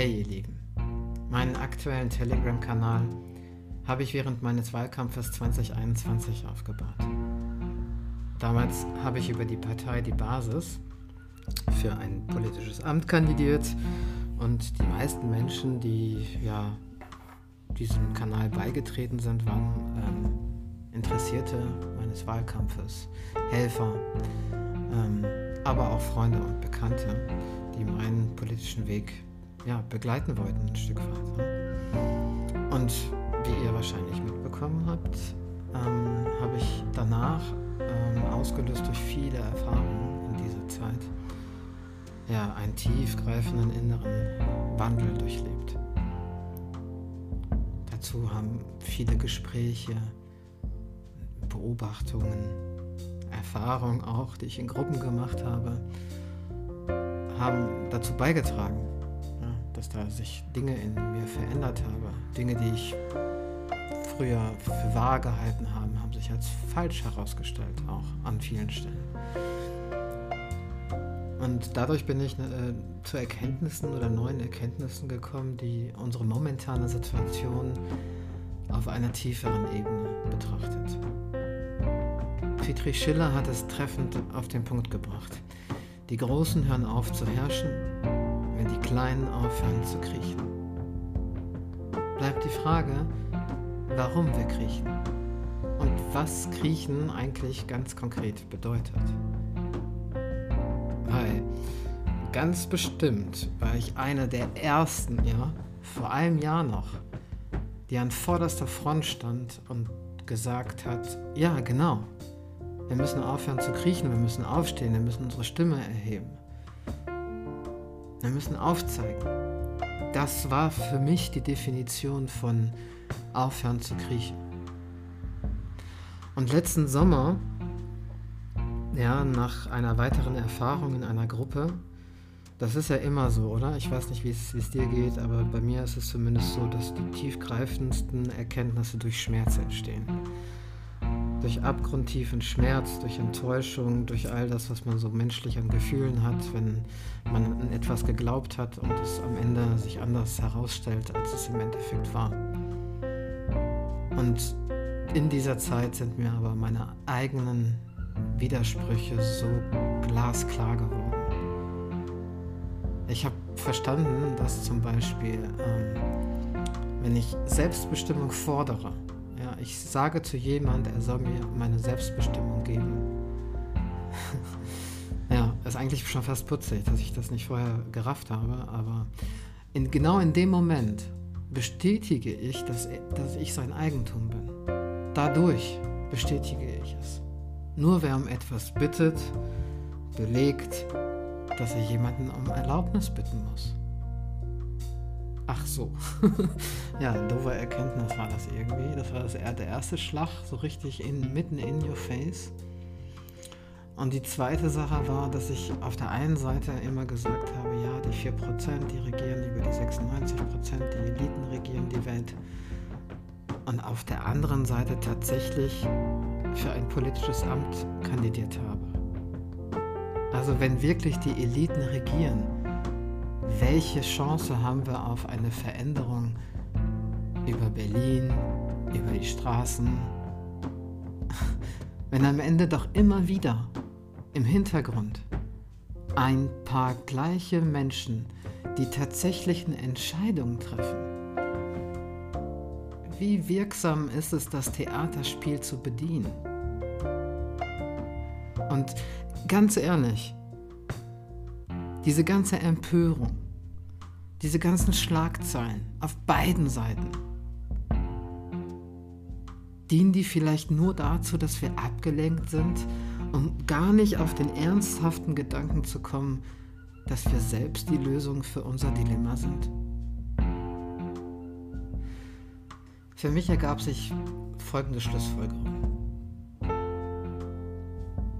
Hey ihr Lieben, meinen aktuellen Telegram-Kanal habe ich während meines Wahlkampfes 2021 aufgebaut. Damals habe ich über die Partei Die Basis für ein politisches Amt kandidiert und die meisten Menschen, die ja diesem Kanal beigetreten sind, waren ähm, Interessierte meines Wahlkampfes, Helfer, ähm, aber auch Freunde und Bekannte, die meinen politischen Weg ja, begleiten wollten, ein Stück weit. Ja. Und wie ihr wahrscheinlich mitbekommen habt, ähm, habe ich danach, ähm, ausgelöst durch viele Erfahrungen in dieser Zeit, ja, einen tiefgreifenden inneren Wandel durchlebt. Dazu haben viele Gespräche, Beobachtungen, Erfahrungen auch, die ich in Gruppen gemacht habe, haben dazu beigetragen, dass da sich Dinge in mir verändert haben. Dinge, die ich früher für wahr gehalten habe, haben sich als falsch herausgestellt, auch an vielen Stellen. Und dadurch bin ich äh, zu Erkenntnissen oder neuen Erkenntnissen gekommen, die unsere momentane Situation auf einer tieferen Ebene betrachtet. Friedrich Schiller hat es treffend auf den Punkt gebracht. Die Großen hören auf zu herrschen, Kleinen aufhören zu kriechen. Bleibt die Frage, warum wir kriechen und was Kriechen eigentlich ganz konkret bedeutet. Weil ganz bestimmt war ich einer der ersten, ja, vor einem Jahr noch, die an vorderster Front stand und gesagt hat, ja genau, wir müssen aufhören zu kriechen, wir müssen aufstehen, wir müssen unsere Stimme erheben. Wir müssen aufzeigen. Das war für mich die Definition von aufhören zu kriechen. Und letzten Sommer, ja, nach einer weiteren Erfahrung in einer Gruppe, das ist ja immer so, oder? Ich weiß nicht, wie es dir geht, aber bei mir ist es zumindest so, dass die tiefgreifendsten Erkenntnisse durch Schmerz entstehen durch abgrundtiefen Schmerz, durch Enttäuschung, durch all das, was man so menschlich an Gefühlen hat, wenn man an etwas geglaubt hat und es am Ende sich anders herausstellt, als es im Endeffekt war. Und in dieser Zeit sind mir aber meine eigenen Widersprüche so glasklar geworden. Ich habe verstanden, dass zum Beispiel, ähm, wenn ich Selbstbestimmung fordere, ich sage zu jemand, er soll mir meine Selbstbestimmung geben. ja, ist eigentlich schon fast putzig, dass ich das nicht vorher gerafft habe, aber in, genau in dem Moment bestätige ich, dass, dass ich sein Eigentum bin. Dadurch bestätige ich es. Nur wer um etwas bittet, belegt, dass er jemanden um Erlaubnis bitten muss. Ach so. ja, doofe Erkenntnis war das irgendwie. Das war das, der erste Schlag, so richtig in, mitten in your face. Und die zweite Sache war, dass ich auf der einen Seite immer gesagt habe, ja, die 4%, die regieren über die 96%, die Eliten regieren die Welt. Und auf der anderen Seite tatsächlich für ein politisches Amt kandidiert habe. Also wenn wirklich die Eliten regieren, welche Chance haben wir auf eine Veränderung über Berlin, über die Straßen, wenn am Ende doch immer wieder im Hintergrund ein paar gleiche Menschen die tatsächlichen Entscheidungen treffen. Wie wirksam ist es, das Theaterspiel zu bedienen? Und ganz ehrlich, diese ganze Empörung, diese ganzen Schlagzeilen auf beiden Seiten, dienen die vielleicht nur dazu, dass wir abgelenkt sind, um gar nicht auf den ernsthaften Gedanken zu kommen, dass wir selbst die Lösung für unser Dilemma sind? Für mich ergab sich folgende Schlussfolgerung.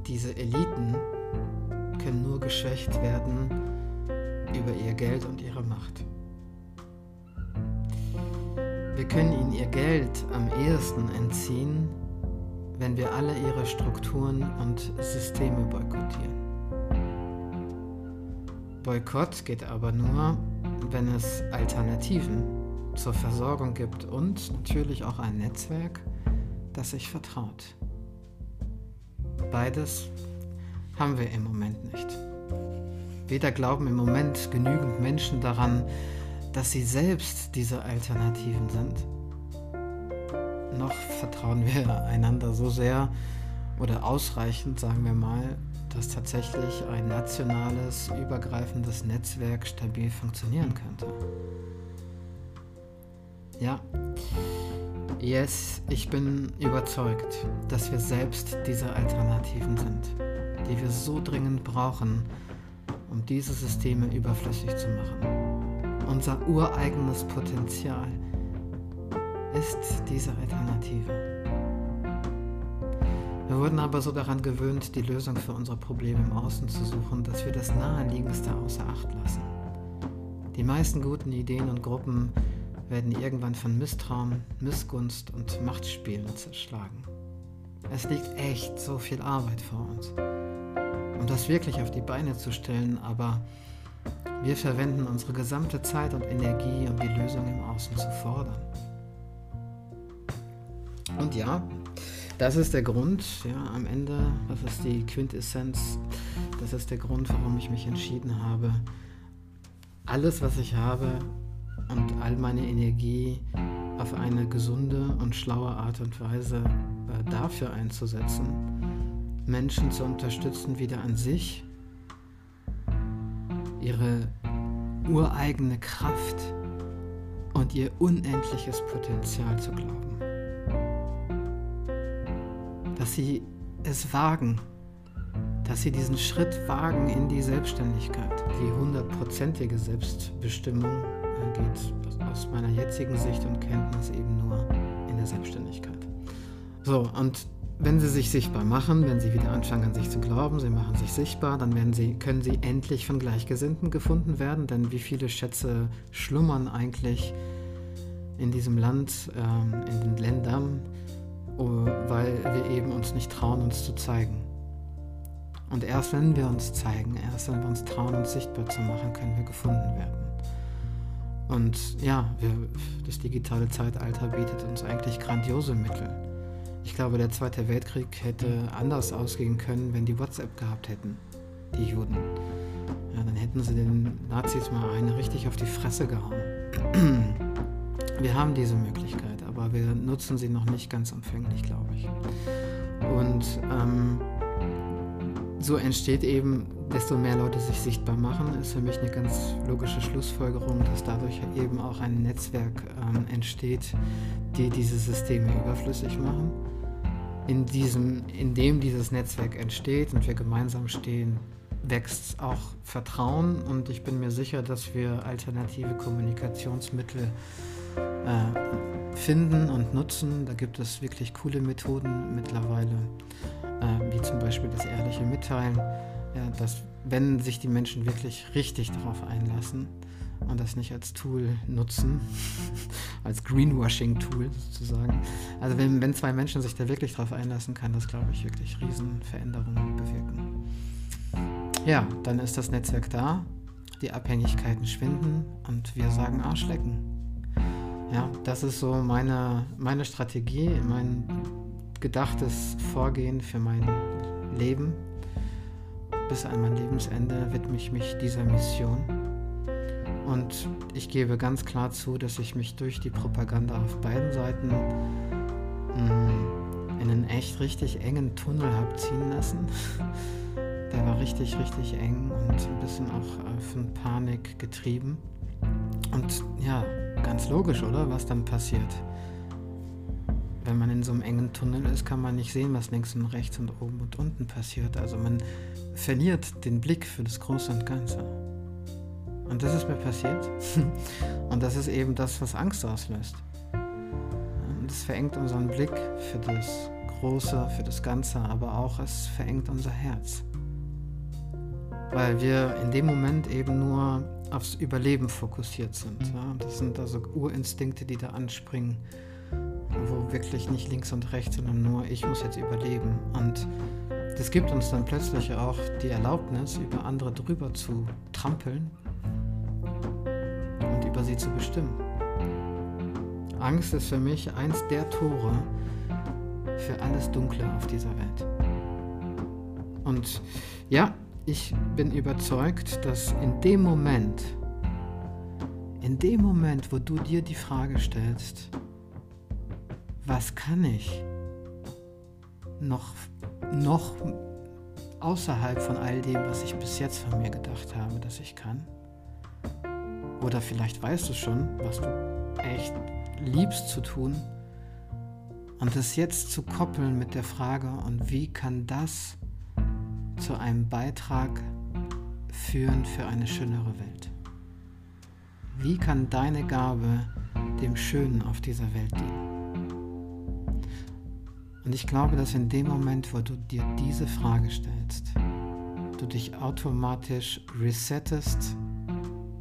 Diese Eliten können nur geschwächt werden, über ihr Geld und ihre Macht. Wir können ihnen ihr Geld am ehesten entziehen, wenn wir alle ihre Strukturen und Systeme boykottieren. Boykott geht aber nur, wenn es Alternativen zur Versorgung gibt und natürlich auch ein Netzwerk, das sich vertraut. Beides haben wir im Moment nicht. Weder glauben im Moment genügend Menschen daran, dass sie selbst diese Alternativen sind, noch vertrauen wir einander so sehr oder ausreichend, sagen wir mal, dass tatsächlich ein nationales, übergreifendes Netzwerk stabil funktionieren könnte. Ja, yes, ich bin überzeugt, dass wir selbst diese Alternativen sind, die wir so dringend brauchen, um diese Systeme überflüssig zu machen. Unser ureigenes Potenzial ist diese Alternative. Wir wurden aber so daran gewöhnt, die Lösung für unsere Probleme im Außen zu suchen, dass wir das Naheliegendste außer Acht lassen. Die meisten guten Ideen und Gruppen werden irgendwann von Misstrauen, Missgunst und Machtspielen zerschlagen. Es liegt echt so viel Arbeit vor uns, um das wirklich auf die Beine zu stellen, aber wir verwenden unsere gesamte Zeit und Energie, um die Lösung im Außen zu fordern. Und ja, das ist der Grund, ja, am Ende, das ist die Quintessenz, das ist der Grund, warum ich mich entschieden habe, alles, was ich habe und all meine Energie auf eine gesunde und schlaue Art und Weise äh, dafür einzusetzen, Menschen zu unterstützen, wieder an sich, ihre ureigene Kraft und ihr unendliches Potenzial zu glauben dass sie es wagen, dass sie diesen Schritt wagen in die Selbstständigkeit. Die hundertprozentige Selbstbestimmung äh, geht aus meiner jetzigen Sicht und Kenntnis eben nur in der Selbstständigkeit. So, und wenn sie sich sichtbar machen, wenn sie wieder anfangen an sich zu glauben, sie machen sich sichtbar, dann werden sie, können sie endlich von Gleichgesinnten gefunden werden, denn wie viele Schätze schlummern eigentlich in diesem Land, ähm, in den Ländern, Oh, weil wir eben uns nicht trauen, uns zu zeigen. Und erst wenn wir uns zeigen, erst wenn wir uns trauen, uns sichtbar zu machen, können wir gefunden werden. Und ja, wir, das digitale Zeitalter bietet uns eigentlich grandiose Mittel. Ich glaube, der Zweite Weltkrieg hätte anders ausgehen können, wenn die WhatsApp gehabt hätten, die Juden. Ja, dann hätten sie den Nazis mal eine richtig auf die Fresse gehauen. Wir haben diese Möglichkeit aber wir nutzen sie noch nicht ganz umfänglich, glaube ich. Und ähm, so entsteht eben, desto mehr Leute sich sichtbar machen, ist für mich eine ganz logische Schlussfolgerung, dass dadurch eben auch ein Netzwerk ähm, entsteht, die diese Systeme überflüssig machen. In, diesem, in dem dieses Netzwerk entsteht und wir gemeinsam stehen, wächst auch Vertrauen und ich bin mir sicher, dass wir alternative Kommunikationsmittel äh, finden und nutzen. Da gibt es wirklich coole Methoden mittlerweile, äh, wie zum Beispiel das ehrliche Mitteilen, ja, dass wenn sich die Menschen wirklich richtig darauf einlassen und das nicht als Tool nutzen, als Greenwashing-Tool sozusagen. Also wenn, wenn zwei Menschen sich da wirklich darauf einlassen, kann das, glaube ich, wirklich Riesenveränderungen bewirken. Ja, dann ist das Netzwerk da, die Abhängigkeiten schwinden und wir sagen Arschlecken. Ja, das ist so meine, meine Strategie, mein gedachtes Vorgehen für mein Leben. Bis an mein Lebensende widme ich mich dieser Mission. Und ich gebe ganz klar zu, dass ich mich durch die Propaganda auf beiden Seiten mm, in einen echt richtig engen Tunnel habe ziehen lassen. Der war richtig, richtig eng und ein bisschen auch von Panik getrieben. Und ja, Ganz logisch, oder? Was dann passiert. Wenn man in so einem engen Tunnel ist, kann man nicht sehen, was links und rechts und oben und unten passiert. Also man verliert den Blick für das Große und Ganze. Und das ist mir passiert. und das ist eben das, was Angst auslöst. Und es verengt unseren Blick für das Große, für das Ganze, aber auch es verengt unser Herz. Weil wir in dem Moment eben nur aufs Überleben fokussiert sind. Das sind also Urinstinkte, die da anspringen, wo wirklich nicht links und rechts, sondern nur ich muss jetzt überleben. Und das gibt uns dann plötzlich auch die Erlaubnis, über andere drüber zu trampeln über sie zu bestimmen. Angst ist für mich eins der Tore für alles Dunkle auf dieser Welt. Und ja, ich bin überzeugt, dass in dem Moment, in dem Moment, wo du dir die Frage stellst, was kann ich noch, noch außerhalb von all dem, was ich bis jetzt von mir gedacht habe, dass ich kann? Oder vielleicht weißt du schon, was du echt liebst zu tun. Und das jetzt zu koppeln mit der Frage, und wie kann das zu einem Beitrag führen für eine schönere Welt? Wie kann deine Gabe dem Schönen auf dieser Welt dienen? Und ich glaube, dass in dem Moment, wo du dir diese Frage stellst, du dich automatisch resettest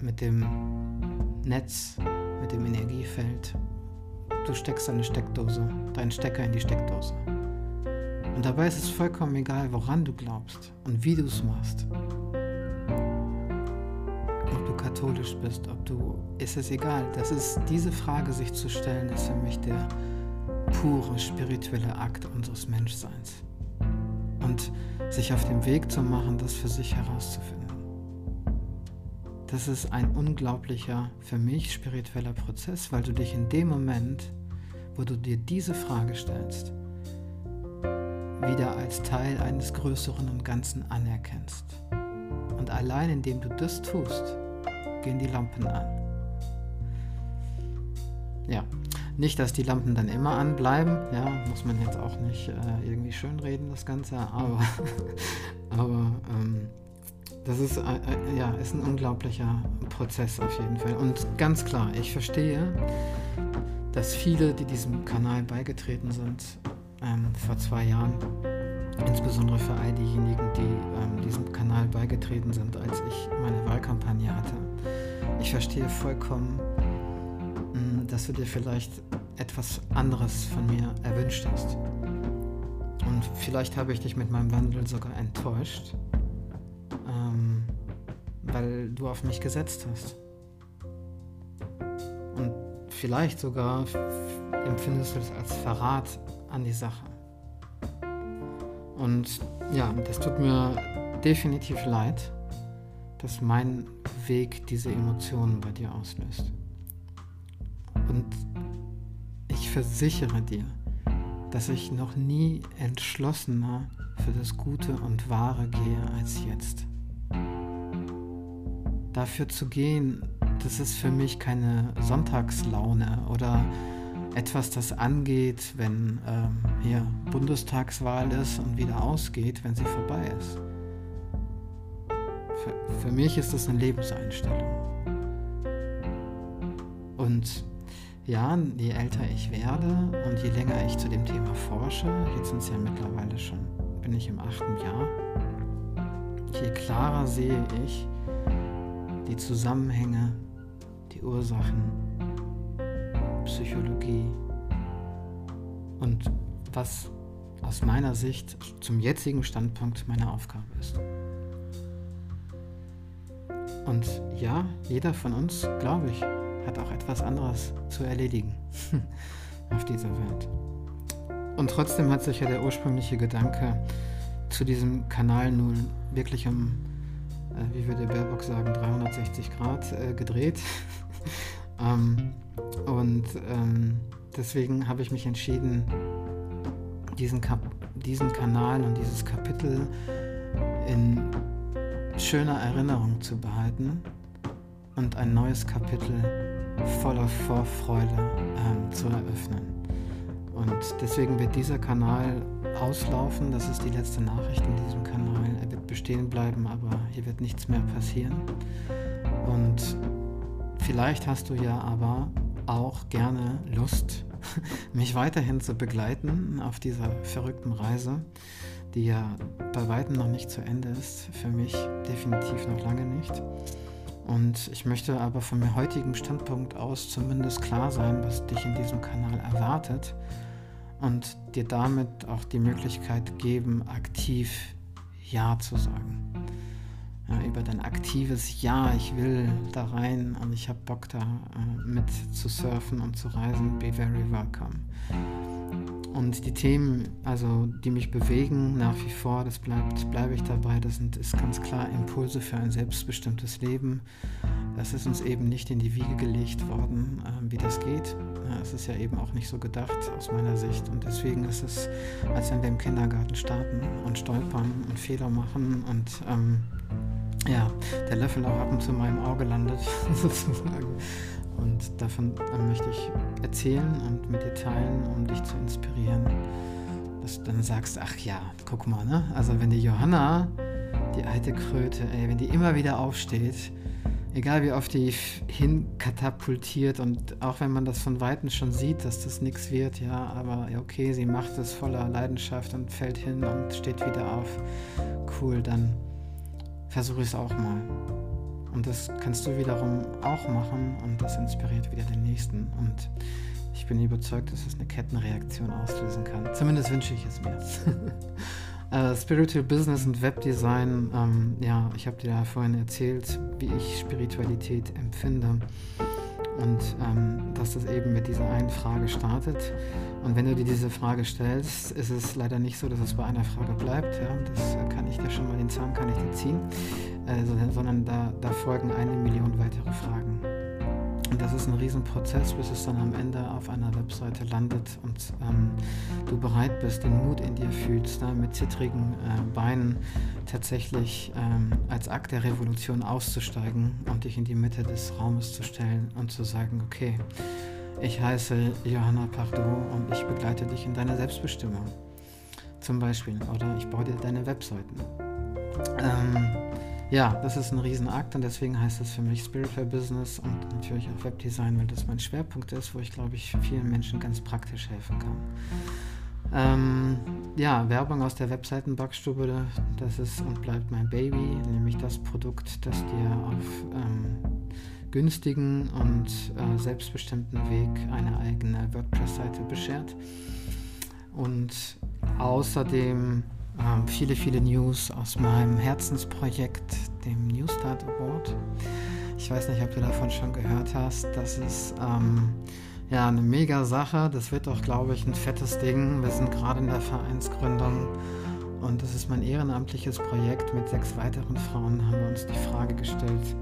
mit dem Netz, mit dem Energiefeld. Du steckst deine Steckdose, deinen Stecker in die Steckdose. Und dabei ist es vollkommen egal, woran du glaubst und wie du es machst. Ob du katholisch bist, ob du. Ist es egal. Das ist, diese Frage sich zu stellen, ist für mich der pure spirituelle Akt unseres Menschseins. Und sich auf den Weg zu machen, das für sich herauszufinden. Das ist ein unglaublicher, für mich spiritueller Prozess, weil du dich in dem Moment, wo du dir diese Frage stellst, wieder als Teil eines Größeren und Ganzen anerkennst. Und allein indem du das tust, gehen die Lampen an. Ja, nicht, dass die Lampen dann immer anbleiben, ja, muss man jetzt auch nicht äh, irgendwie schönreden, das Ganze, aber, aber ähm, das ist, äh, äh, ja, ist ein unglaublicher Prozess auf jeden Fall. Und ganz klar, ich verstehe, dass viele, die diesem Kanal beigetreten sind, ähm, vor zwei Jahren, insbesondere für all diejenigen, die ähm, diesem Kanal beigetreten sind, als ich meine Wahlkampagne hatte, ich verstehe vollkommen, dass du dir vielleicht etwas anderes von mir erwünscht hast. Und vielleicht habe ich dich mit meinem Wandel sogar enttäuscht, ähm, weil du auf mich gesetzt hast. Und vielleicht sogar empfindest du es als Verrat an die Sache. Und ja, das tut mir definitiv leid, dass mein Weg diese Emotionen bei dir auslöst. Und ich versichere dir, dass ich noch nie entschlossener für das Gute und Wahre gehe als jetzt. Dafür zu gehen, das ist für mich keine Sonntagslaune oder etwas, das angeht, wenn ähm, hier Bundestagswahl ist und wieder ausgeht, wenn sie vorbei ist. Für, für mich ist das eine Lebenseinstellung. Und ja, je älter ich werde und je länger ich zu dem Thema forsche, jetzt sind es ja mittlerweile schon, bin ich im achten Jahr, je klarer sehe ich die Zusammenhänge, die Ursachen, Psychologie und was aus meiner Sicht zum jetzigen Standpunkt meine Aufgabe ist. Und ja, jeder von uns, glaube ich, hat auch etwas anderes zu erledigen auf dieser Welt. Und trotzdem hat sich ja der ursprüngliche Gedanke zu diesem Kanal nun wirklich um, äh, wie würde Baerbock sagen, 360 Grad äh, gedreht. ähm, und ähm, deswegen habe ich mich entschieden, diesen, Kap diesen Kanal und dieses Kapitel in schöner Erinnerung zu behalten und ein neues Kapitel voller Vorfreude ähm, zu eröffnen. Und deswegen wird dieser Kanal auslaufen. Das ist die letzte Nachricht in diesem Kanal. Er wird bestehen bleiben, aber hier wird nichts mehr passieren. Und vielleicht hast du ja aber auch gerne Lust, mich weiterhin zu begleiten auf dieser verrückten Reise, die ja bei weitem noch nicht zu Ende ist. Für mich definitiv noch lange nicht. Und ich möchte aber von meinem heutigen Standpunkt aus zumindest klar sein, was dich in diesem Kanal erwartet und dir damit auch die Möglichkeit geben, aktiv Ja zu sagen. ja, über dein aktives Ja, ich will da rein und ich habe Bock da äh, mit zu surfen und zu reisen. Be very welcome. Und die Themen, also die mich bewegen nach wie vor, das bleibt, bleibe ich dabei, das sind, ist ganz klar Impulse für ein selbstbestimmtes Leben. Das ist uns eben nicht in die Wiege gelegt worden, äh, wie das geht. Es ist ja eben auch nicht so gedacht aus meiner Sicht. Und deswegen ist es, als wenn wir im Kindergarten starten und stolpern und Fehler machen und ähm, ja, der Löffel auch ab und zu in meinem Auge landet, sozusagen. Und davon möchte ich erzählen und mit dir teilen, um dich zu inspirieren. Dass du dann sagst, ach ja, guck mal, ne? Also wenn die Johanna, die alte Kröte, ey, wenn die immer wieder aufsteht, egal wie oft die hinkatapultiert und auch wenn man das von Weitem schon sieht, dass das nichts wird, ja, aber okay, sie macht es voller Leidenschaft und fällt hin und steht wieder auf. Cool, dann versuche ich es auch mal. Und das kannst du wiederum auch machen und das inspiriert wieder den nächsten. Und ich bin überzeugt, dass es eine Kettenreaktion auslösen kann. Zumindest wünsche ich es mir. uh, Spiritual Business und Webdesign, ähm, ja, ich habe dir ja vorhin erzählt, wie ich Spiritualität empfinde und ähm, dass das eben mit dieser einen Frage startet. Und wenn du dir diese Frage stellst, ist es leider nicht so, dass es bei einer Frage bleibt. Ja? Das kann ich dir schon mal, den Zahn kann ich dir ziehen, äh, sondern da, da folgen eine Million weitere Fragen. Und das ist ein Riesenprozess, bis es dann am Ende auf einer Webseite landet und ähm, du bereit bist, den Mut in dir fühlst, da mit zittrigen äh, Beinen tatsächlich ähm, als Akt der Revolution auszusteigen und dich in die Mitte des Raumes zu stellen und zu sagen, okay, ich heiße Johanna Pardot und ich begleite dich in deiner Selbstbestimmung. Zum Beispiel. Oder ich baue dir deine Webseiten. Ähm, ja, das ist ein Riesenakt und deswegen heißt es für mich Spiritual Business und natürlich auch Webdesign, weil das mein Schwerpunkt ist, wo ich glaube ich vielen Menschen ganz praktisch helfen kann. Ähm, ja, Werbung aus der Webseitenbackstube, das ist und bleibt mein Baby, nämlich das Produkt, das dir auf ähm, günstigen und äh, selbstbestimmten Weg eine eigene WordPress-Seite beschert. Und außerdem ähm, viele, viele News aus meinem Herzensprojekt, dem Newstart Award. Ich weiß nicht, ob du davon schon gehört hast. Das ist ähm, ja eine mega Sache. Das wird auch, glaube ich, ein fettes Ding. Wir sind gerade in der Vereinsgründung und das ist mein ehrenamtliches Projekt. Mit sechs weiteren Frauen haben wir uns die Frage gestellt,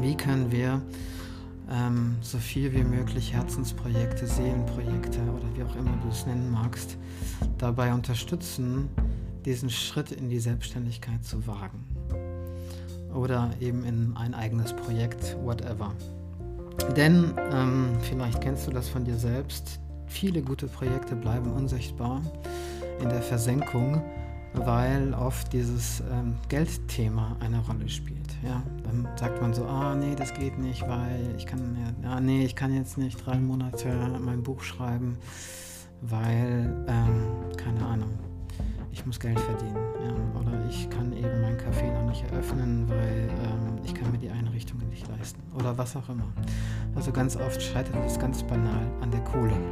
wie können wir ähm, so viel wie möglich Herzensprojekte, Seelenprojekte oder wie auch immer du es nennen magst, dabei unterstützen, diesen Schritt in die Selbstständigkeit zu wagen. Oder eben in ein eigenes Projekt, whatever. Denn, ähm, vielleicht kennst du das von dir selbst, viele gute Projekte bleiben unsichtbar in der Versenkung, weil oft dieses ähm, Geldthema eine Rolle spielt. Ja, dann sagt man so, ah nee, das geht nicht, weil ich kann, ja, nee, ich kann jetzt nicht drei Monate mein Buch schreiben, weil, ähm, keine Ahnung, ich muss Geld verdienen. Ja, oder ich kann eben mein Café noch nicht eröffnen, weil ähm, ich kann mir die Einrichtungen nicht leisten. Oder was auch immer. Also ganz oft scheitert es ganz banal an der Kohle.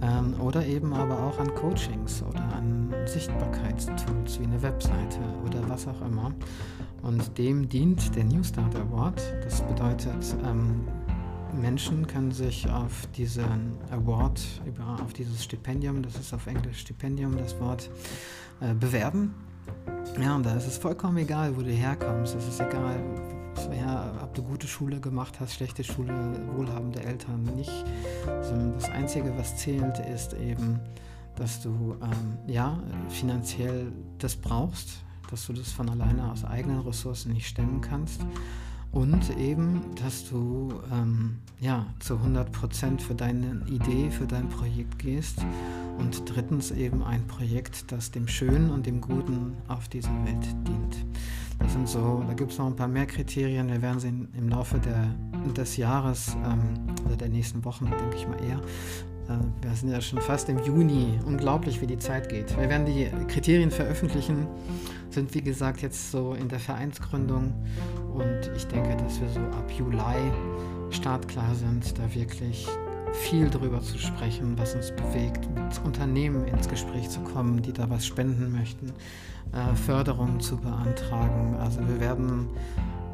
Ähm, oder eben aber auch an Coachings oder an Sichtbarkeitstools wie eine Webseite oder was auch immer. Und dem dient der New Start Award. Das bedeutet, ähm, Menschen können sich auf diesen Award, auf dieses Stipendium, das ist auf Englisch Stipendium das Wort, äh, bewerben. Ja, und da ist es vollkommen egal, wo du herkommst. Es ist egal, ja, ob du gute Schule gemacht hast, schlechte Schule, wohlhabende Eltern, nicht. Sondern das Einzige, was zählt, ist eben, dass du ähm, ja, finanziell das brauchst, dass du das von alleine aus eigenen Ressourcen nicht stemmen kannst und eben, dass du ähm, ja, zu 100% für deine Idee, für dein Projekt gehst und drittens eben ein Projekt, das dem Schönen und dem Guten auf dieser Welt dient. Das sind so, da gibt es noch ein paar mehr Kriterien, wir werden sie im Laufe der, des Jahres ähm, oder der nächsten Wochen, denke ich mal eher, äh, wir sind ja schon fast im Juni. Unglaublich, wie die Zeit geht. Wir werden die Kriterien veröffentlichen, sind wie gesagt jetzt so in der Vereinsgründung und ich denke, dass wir so ab Juli startklar sind, da wirklich viel darüber zu sprechen, was uns bewegt, mit Unternehmen ins Gespräch zu kommen, die da was spenden möchten, äh, Förderung zu beantragen. Also wir werden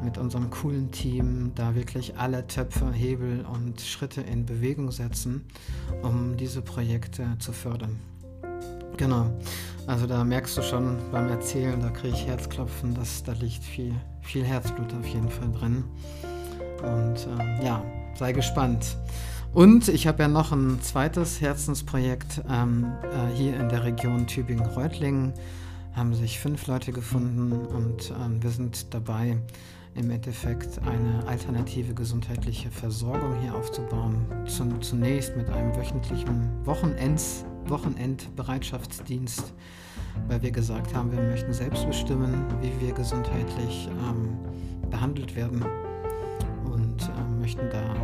mit unserem coolen Team da wirklich alle Töpfe, Hebel und Schritte in Bewegung setzen, um diese Projekte zu fördern. Genau. Also da merkst du schon beim Erzählen, da kriege ich Herzklopfen, dass da liegt viel, viel Herzblut auf jeden Fall drin. Und äh, ja, sei gespannt. Und ich habe ja noch ein zweites Herzensprojekt ähm, äh, hier in der Region Tübingen-Reutlingen. Haben sich fünf Leute gefunden und ähm, wir sind dabei, im Endeffekt eine alternative gesundheitliche Versorgung hier aufzubauen. Zum, zunächst mit einem wöchentlichen Wochenends, Wochenendbereitschaftsdienst, weil wir gesagt haben, wir möchten selbst bestimmen, wie wir gesundheitlich ähm, behandelt werden und äh, möchten da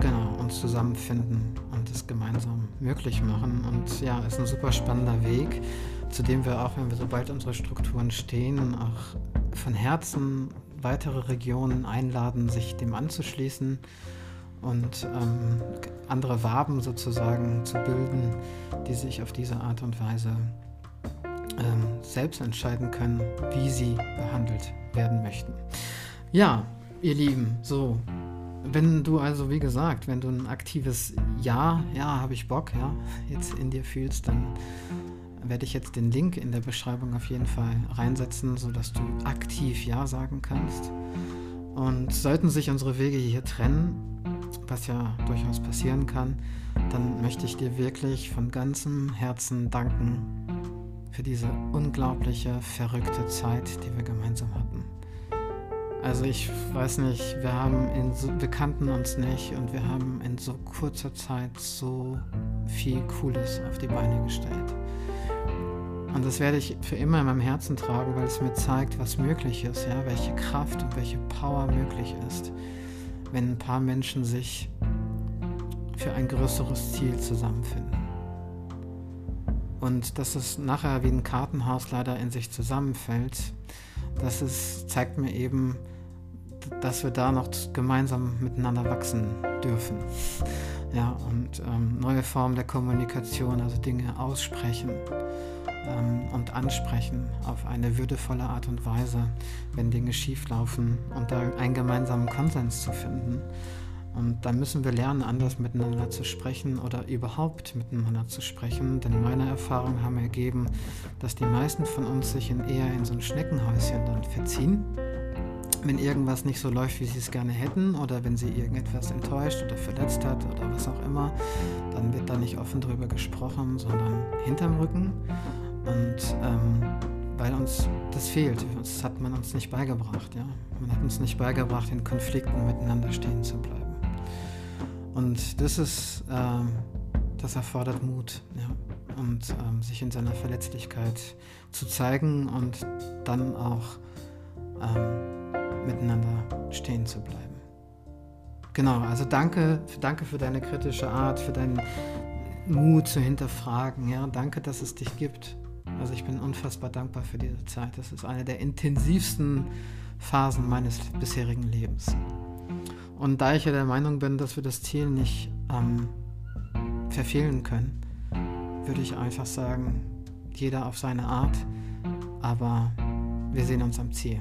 genau, uns zusammenfinden und es gemeinsam möglich machen. Und ja, ist ein super spannender Weg, zu dem wir auch, wenn wir sobald unsere Strukturen stehen, auch von Herzen weitere Regionen einladen, sich dem anzuschließen und ähm, andere Waben sozusagen zu bilden, die sich auf diese Art und Weise ähm, selbst entscheiden können, wie sie behandelt werden möchten. Ja, ihr Lieben, so. Wenn du also, wie gesagt, wenn du ein aktives Ja, ja, habe ich Bock, ja, jetzt in dir fühlst, dann werde ich jetzt den Link in der Beschreibung auf jeden Fall reinsetzen, sodass du aktiv Ja sagen kannst. Und sollten sich unsere Wege hier trennen, was ja durchaus passieren kann, dann möchte ich dir wirklich von ganzem Herzen danken für diese unglaubliche, verrückte Zeit, die wir gemeinsam hatten. Also ich weiß nicht, wir haben in so, wir kannten uns nicht und wir haben in so kurzer Zeit so viel Cooles auf die Beine gestellt. Und das werde ich für immer in meinem Herzen tragen, weil es mir zeigt, was möglich ist, ja, welche Kraft und welche Power möglich ist, wenn ein paar Menschen sich für ein größeres Ziel zusammenfinden. Und dass es nachher wie ein Kartenhaus leider in sich zusammenfällt, das ist, zeigt mir eben, dass wir da noch gemeinsam miteinander wachsen dürfen. Ja, und ähm, neue Formen der Kommunikation, also Dinge aussprechen ähm, und ansprechen auf eine würdevolle Art und Weise, wenn Dinge schieflaufen und da einen gemeinsamen Konsens zu finden. Und da müssen wir lernen, anders miteinander zu sprechen oder überhaupt miteinander zu sprechen. Denn meine Erfahrungen haben ergeben, dass die meisten von uns sich in eher in so ein Schneckenhäuschen dann verziehen. Wenn irgendwas nicht so läuft, wie sie es gerne hätten, oder wenn sie irgendetwas enttäuscht oder verletzt hat oder was auch immer, dann wird da nicht offen drüber gesprochen, sondern hinterm Rücken. Und ähm, weil uns das fehlt, das hat man uns nicht beigebracht. Ja? Man hat uns nicht beigebracht, in Konflikten miteinander stehen zu bleiben. Und das ist, ähm, das erfordert Mut. Ja? Und ähm, sich in seiner Verletzlichkeit zu zeigen und dann auch ähm, miteinander stehen zu bleiben. Genau, also danke, danke für deine kritische Art, für deinen Mut zu hinterfragen. Ja? Danke, dass es dich gibt. Also ich bin unfassbar dankbar für diese Zeit. Das ist eine der intensivsten Phasen meines bisherigen Lebens. Und da ich ja der Meinung bin, dass wir das Ziel nicht ähm, verfehlen können, würde ich einfach sagen, jeder auf seine Art, aber wir sehen uns am Ziel.